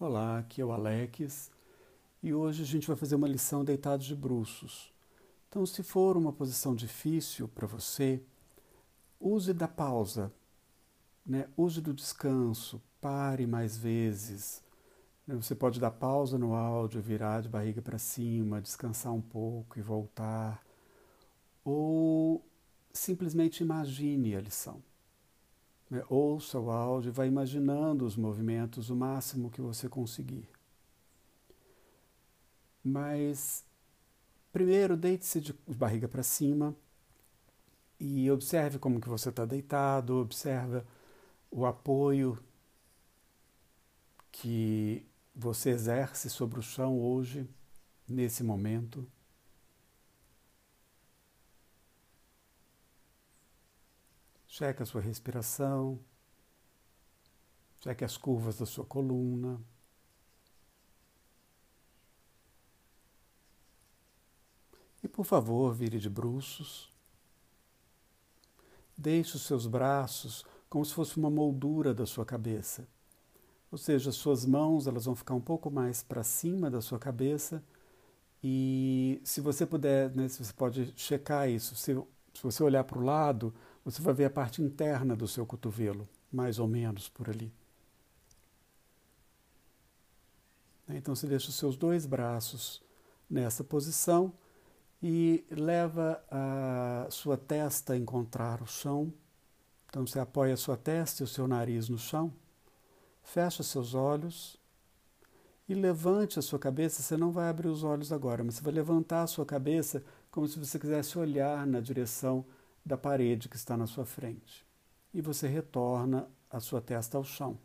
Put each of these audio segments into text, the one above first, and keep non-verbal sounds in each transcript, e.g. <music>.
Olá, aqui é o Alex e hoje a gente vai fazer uma lição deitados de bruços. Então, se for uma posição difícil para você, use da pausa, né? use do descanso, pare mais vezes. Né? Você pode dar pausa no áudio, virar de barriga para cima, descansar um pouco e voltar. Ou simplesmente imagine a lição. Né? Ouça o áudio vá imaginando os movimentos o máximo que você conseguir. Mas primeiro deite-se de barriga para cima e observe como que você está deitado, observa o apoio que você exerce sobre o chão hoje, nesse momento. Cheque a sua respiração, cheque as curvas da sua coluna. E por favor, vire de bruços. Deixe os seus braços como se fosse uma moldura da sua cabeça. Ou seja, suas mãos elas vão ficar um pouco mais para cima da sua cabeça e se você puder, né, você pode checar isso. Se, se você olhar para o lado, você vai ver a parte interna do seu cotovelo, mais ou menos por ali. Então você deixa os seus dois braços nessa posição e leva a sua testa a encontrar o chão. Então você apoia a sua testa e o seu nariz no chão, fecha seus olhos e levante a sua cabeça. Você não vai abrir os olhos agora, mas você vai levantar a sua cabeça como se você quisesse olhar na direção da parede que está na sua frente. E você retorna a sua testa ao chão.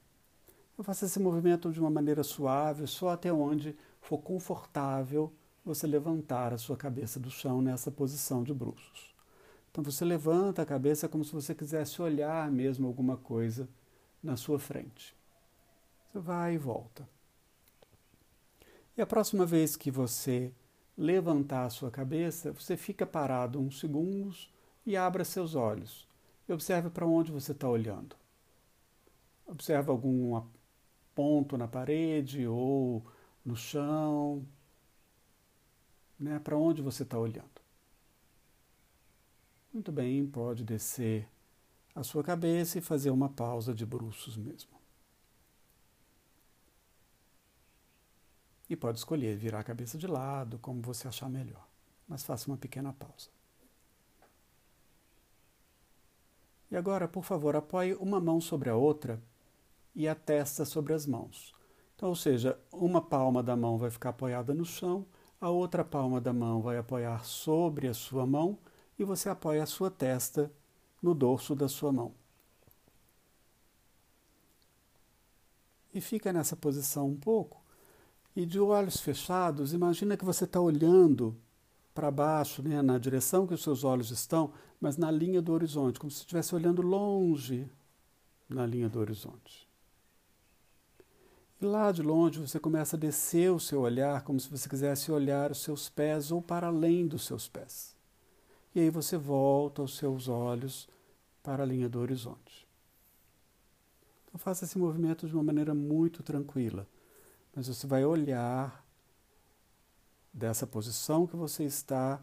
Eu faço esse movimento de uma maneira suave, só até onde for confortável você levantar a sua cabeça do chão nessa posição de bruços. Então você levanta a cabeça como se você quisesse olhar mesmo alguma coisa na sua frente. Você vai e volta. E a próxima vez que você levantar a sua cabeça, você fica parado uns segundos e abra seus olhos e observe para onde você está olhando. Observe algum ponto na parede ou no chão, né? Para onde você está olhando. Muito bem, pode descer a sua cabeça e fazer uma pausa de bruços mesmo. E pode escolher virar a cabeça de lado, como você achar melhor. Mas faça uma pequena pausa. E agora, por favor, apoie uma mão sobre a outra e a testa sobre as mãos. Então, ou seja, uma palma da mão vai ficar apoiada no chão, a outra palma da mão vai apoiar sobre a sua mão e você apoia a sua testa no dorso da sua mão. E fica nessa posição um pouco. E de olhos fechados, imagina que você está olhando para baixo, né, na direção que os seus olhos estão, mas na linha do horizonte, como se estivesse olhando longe na linha do horizonte. E lá de longe você começa a descer o seu olhar como se você quisesse olhar os seus pés ou para além dos seus pés. E aí você volta os seus olhos para a linha do horizonte. Então faça esse movimento de uma maneira muito tranquila, mas você vai olhar dessa posição que você está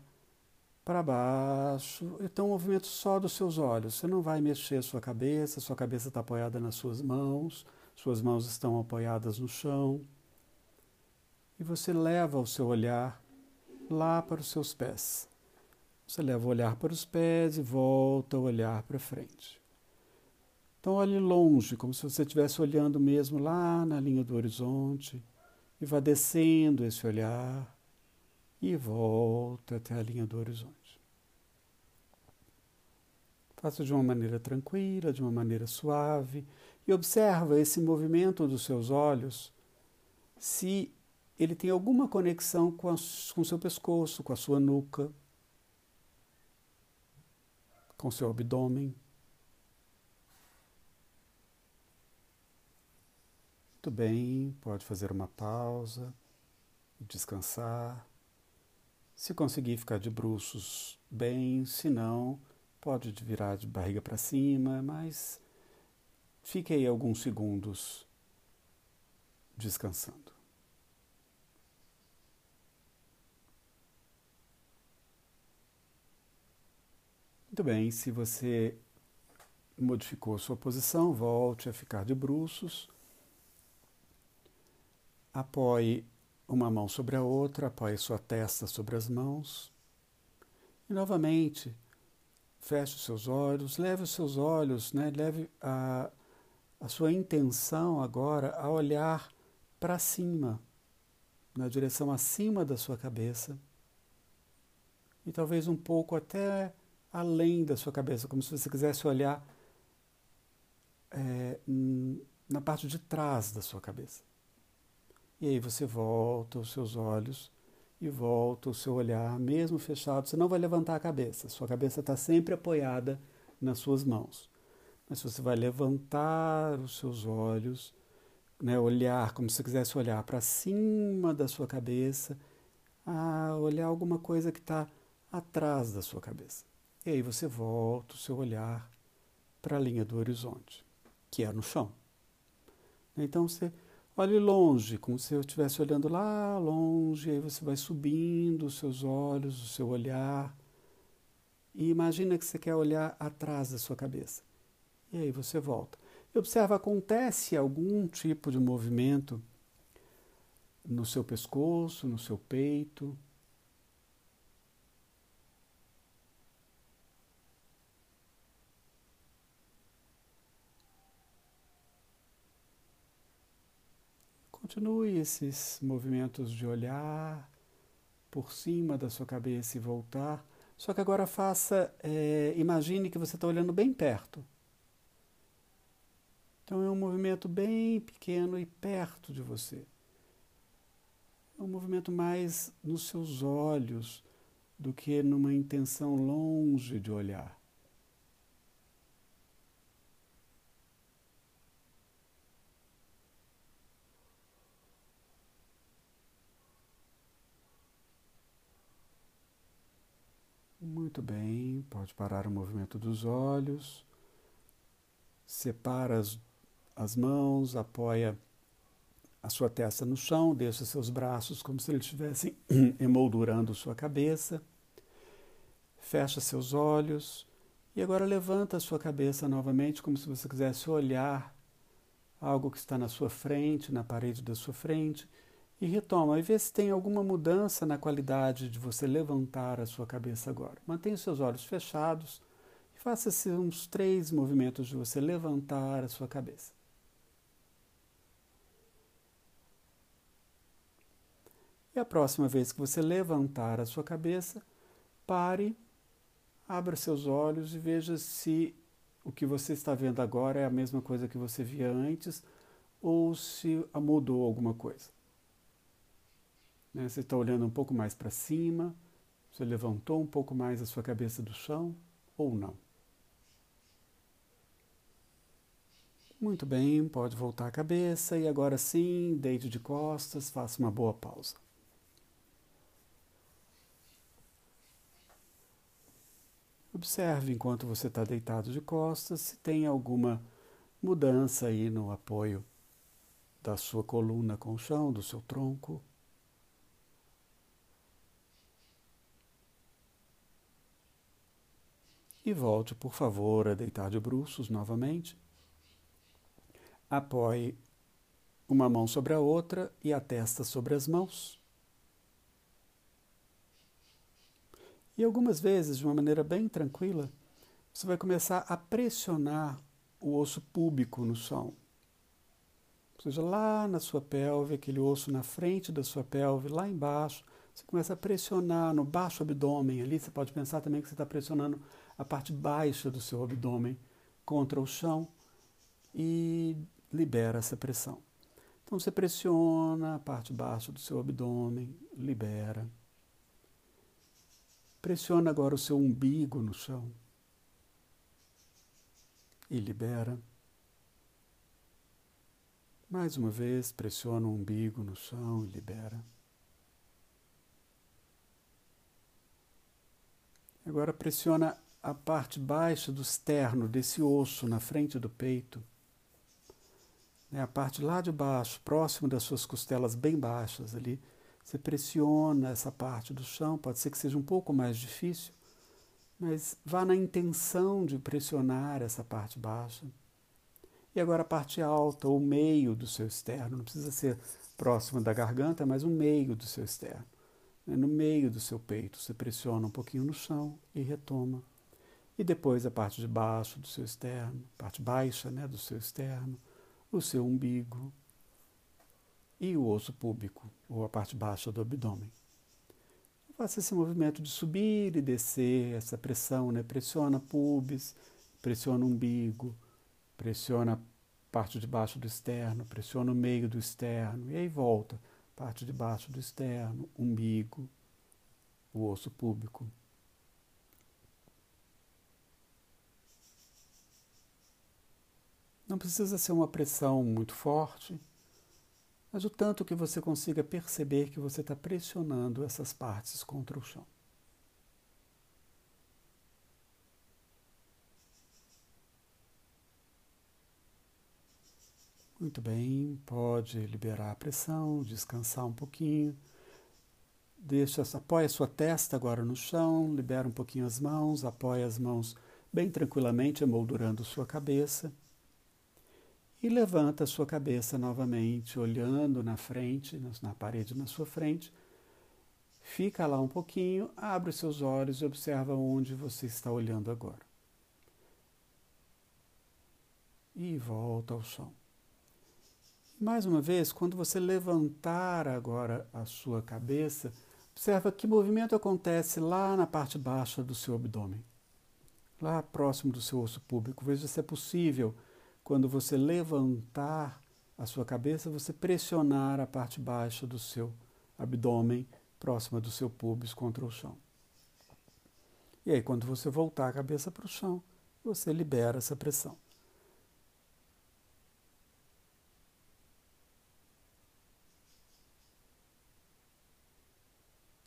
para baixo. Então, um movimento só dos seus olhos. Você não vai mexer a sua cabeça, sua cabeça está apoiada nas suas mãos, suas mãos estão apoiadas no chão. E você leva o seu olhar lá para os seus pés. Você leva o olhar para os pés e volta o olhar para frente. Então, olhe longe, como se você estivesse olhando mesmo lá na linha do horizonte, e vá descendo esse olhar e volta até a linha do horizonte. Faça de uma maneira tranquila, de uma maneira suave e observa esse movimento dos seus olhos, se ele tem alguma conexão com, o seu pescoço, com a sua nuca, com o seu abdômen. Muito bem, pode fazer uma pausa descansar. Se conseguir ficar de bruços, bem, se não, pode virar de barriga para cima, mas fique aí alguns segundos descansando. Muito bem, se você modificou sua posição, volte a ficar de bruços. Apoie uma mão sobre a outra, apoie sua testa sobre as mãos. E novamente, feche os seus olhos, leve os seus olhos, né, leve a, a sua intenção agora a olhar para cima, na direção acima da sua cabeça. E talvez um pouco até além da sua cabeça, como se você quisesse olhar é, na parte de trás da sua cabeça. E aí você volta os seus olhos e volta o seu olhar, mesmo fechado. Você não vai levantar a cabeça, sua cabeça está sempre apoiada nas suas mãos. Mas você vai levantar os seus olhos, né, olhar como se quisesse olhar para cima da sua cabeça, a olhar alguma coisa que está atrás da sua cabeça. E aí você volta o seu olhar para a linha do horizonte que é no chão. Então você olhe longe, como se eu estivesse olhando lá longe, aí você vai subindo os seus olhos, o seu olhar, e imagina que você quer olhar atrás da sua cabeça. E aí você volta. E observa, acontece algum tipo de movimento no seu pescoço, no seu peito, Continue esses movimentos de olhar por cima da sua cabeça e voltar. Só que agora faça, é, imagine que você está olhando bem perto. Então é um movimento bem pequeno e perto de você. É um movimento mais nos seus olhos do que numa intenção longe de olhar. Muito bem, pode parar o movimento dos olhos. Separa as, as mãos, apoia a sua testa no chão, deixa seus braços como se eles estivessem <clears throat> emoldurando sua cabeça. Fecha seus olhos e agora levanta a sua cabeça novamente, como se você quisesse olhar algo que está na sua frente, na parede da sua frente e retoma e vê se tem alguma mudança na qualidade de você levantar a sua cabeça agora. Mantenha os seus olhos fechados e faça uns três movimentos de você levantar a sua cabeça. E a próxima vez que você levantar a sua cabeça, pare, abra seus olhos e veja se o que você está vendo agora é a mesma coisa que você via antes ou se mudou alguma coisa. Né? Você está olhando um pouco mais para cima, você levantou um pouco mais a sua cabeça do chão ou não. Muito bem, pode voltar a cabeça e agora sim, deite de costas, faça uma boa pausa. Observe enquanto você está deitado de costas se tem alguma mudança aí no apoio da sua coluna com o chão, do seu tronco. E volte, por favor, a deitar de bruços novamente. Apoie uma mão sobre a outra e a testa sobre as mãos. E algumas vezes, de uma maneira bem tranquila, você vai começar a pressionar o osso púbico no chão. Ou seja, lá na sua pelve, aquele osso na frente da sua pelve, lá embaixo, você começa a pressionar no baixo abdômen ali. Você pode pensar também que você está pressionando a parte baixa do seu abdômen contra o chão e libera essa pressão. Então você pressiona a parte baixa do seu abdômen, libera. Pressiona agora o seu umbigo no chão e libera. Mais uma vez, pressiona o umbigo no chão e libera. Agora pressiona a parte baixa do externo, desse osso na frente do peito. né, a parte lá de baixo, próximo das suas costelas bem baixas ali, você pressiona essa parte do chão, pode ser que seja um pouco mais difícil, mas vá na intenção de pressionar essa parte baixa. E agora a parte alta, o meio do seu externo, não precisa ser próximo da garganta, mas o meio do seu externo. Né? No meio do seu peito, você pressiona um pouquinho no chão e retoma. E depois a parte de baixo do seu externo, parte baixa né, do seu externo, o seu umbigo e o osso púbico, ou a parte baixa do abdômen. Faça esse movimento de subir e descer, essa pressão, né? Pressiona pubis, pressiona umbigo, pressiona a parte de baixo do externo, pressiona o meio do externo, e aí volta, parte de baixo do externo, umbigo, o osso púbico. Não precisa ser uma pressão muito forte, mas o tanto que você consiga perceber que você está pressionando essas partes contra o chão. Muito bem, pode liberar a pressão, descansar um pouquinho. Deixa, apoia sua testa agora no chão, libera um pouquinho as mãos, apoia as mãos bem tranquilamente, emoldurando sua cabeça e levanta a sua cabeça novamente, olhando na frente, na parede na sua frente. Fica lá um pouquinho, abre os seus olhos e observa onde você está olhando agora. E volta ao chão. Mais uma vez, quando você levantar agora a sua cabeça, observa que movimento acontece lá na parte baixa do seu abdômen, lá próximo do seu osso público. Veja se é possível quando você levantar a sua cabeça, você pressionar a parte baixa do seu abdômen, próxima do seu pubis, contra o chão. E aí, quando você voltar a cabeça para o chão, você libera essa pressão.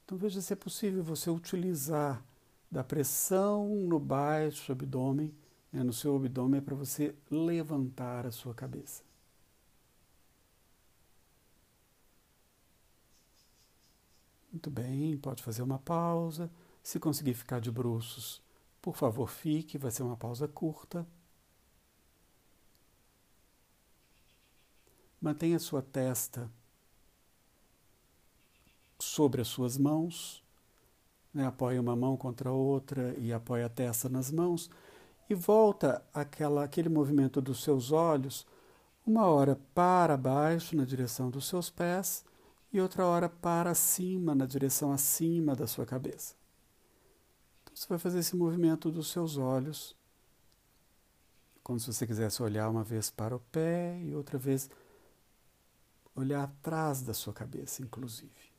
Então veja se é possível você utilizar da pressão no baixo abdômen né, no seu abdômen é para você levantar a sua cabeça. Muito bem, pode fazer uma pausa. Se conseguir ficar de bruços, por favor, fique, vai ser uma pausa curta. Mantenha a sua testa sobre as suas mãos. Né? Apoie uma mão contra a outra e apoie a testa nas mãos e volta aquela, aquele movimento dos seus olhos uma hora para baixo na direção dos seus pés e outra hora para cima na direção acima da sua cabeça. Então você vai fazer esse movimento dos seus olhos, como se você quisesse olhar uma vez para o pé e outra vez olhar atrás da sua cabeça, inclusive.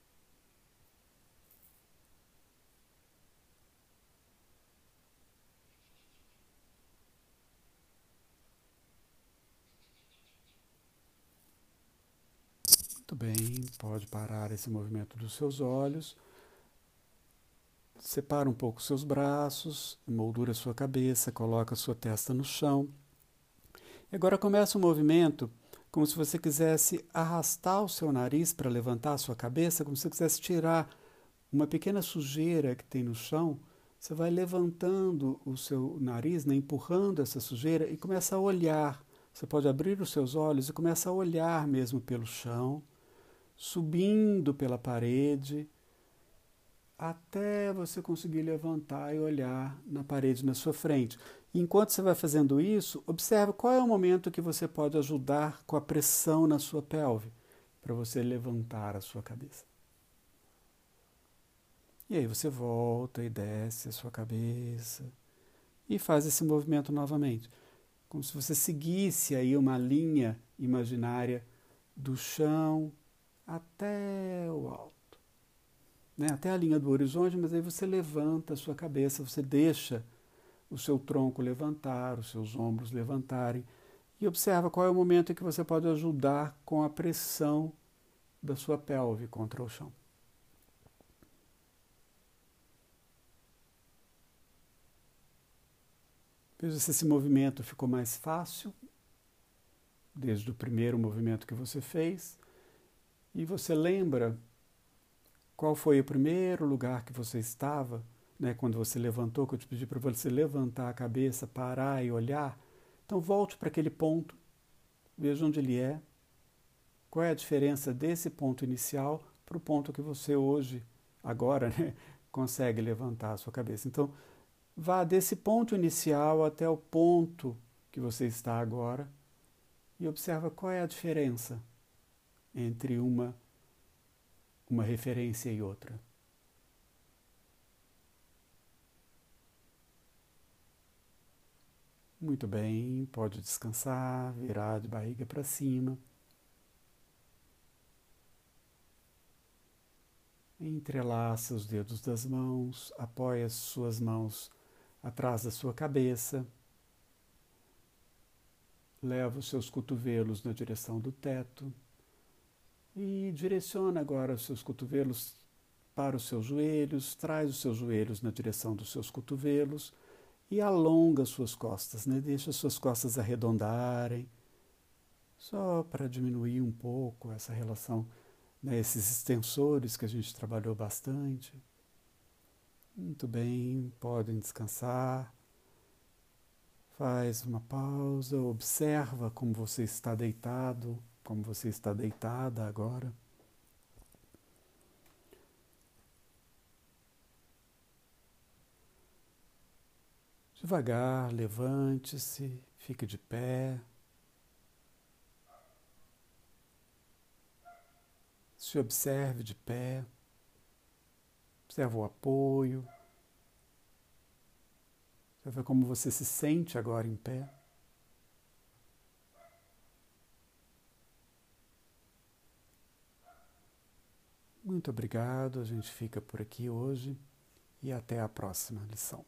Muito bem, pode parar esse movimento dos seus olhos. Separa um pouco seus braços, moldura sua cabeça, coloca sua testa no chão. E agora começa um movimento como se você quisesse arrastar o seu nariz para levantar a sua cabeça, como se você quisesse tirar uma pequena sujeira que tem no chão. Você vai levantando o seu nariz, né, empurrando essa sujeira e começa a olhar. Você pode abrir os seus olhos e começa a olhar mesmo pelo chão subindo pela parede, até você conseguir levantar e olhar na parede na sua frente. Enquanto você vai fazendo isso, observe qual é o momento que você pode ajudar com a pressão na sua pelve, para você levantar a sua cabeça. E aí você volta e desce a sua cabeça e faz esse movimento novamente, como se você seguisse aí uma linha imaginária do chão até o alto, né? até a linha do horizonte, mas aí você levanta a sua cabeça, você deixa o seu tronco levantar, os seus ombros levantarem e observa qual é o momento em que você pode ajudar com a pressão da sua pelve contra o chão. Veja se esse movimento ficou mais fácil desde o primeiro movimento que você fez, e você lembra qual foi o primeiro lugar que você estava, né, quando você levantou, que eu te pedi para você levantar a cabeça, parar e olhar. Então volte para aquele ponto, veja onde ele é, qual é a diferença desse ponto inicial para o ponto que você hoje, agora, <laughs> né, consegue levantar a sua cabeça. Então, vá desse ponto inicial até o ponto que você está agora e observa qual é a diferença entre uma uma referência e outra. Muito bem, pode descansar, virar de barriga para cima. Entrelaça os dedos das mãos, apoia as suas mãos atrás da sua cabeça. Leva os seus cotovelos na direção do teto e direciona agora os seus cotovelos para os seus joelhos, traz os seus joelhos na direção dos seus cotovelos e alonga suas costas, né? deixa suas costas arredondarem, só para diminuir um pouco essa relação, né? esses extensores que a gente trabalhou bastante. Muito bem, podem descansar. Faz uma pausa, observa como você está deitado, como você está deitada agora. Devagar, levante-se, fique de pé. Se observe de pé. Observe o apoio. Observe como você se sente agora em pé. Muito obrigado, a gente fica por aqui hoje e até a próxima lição.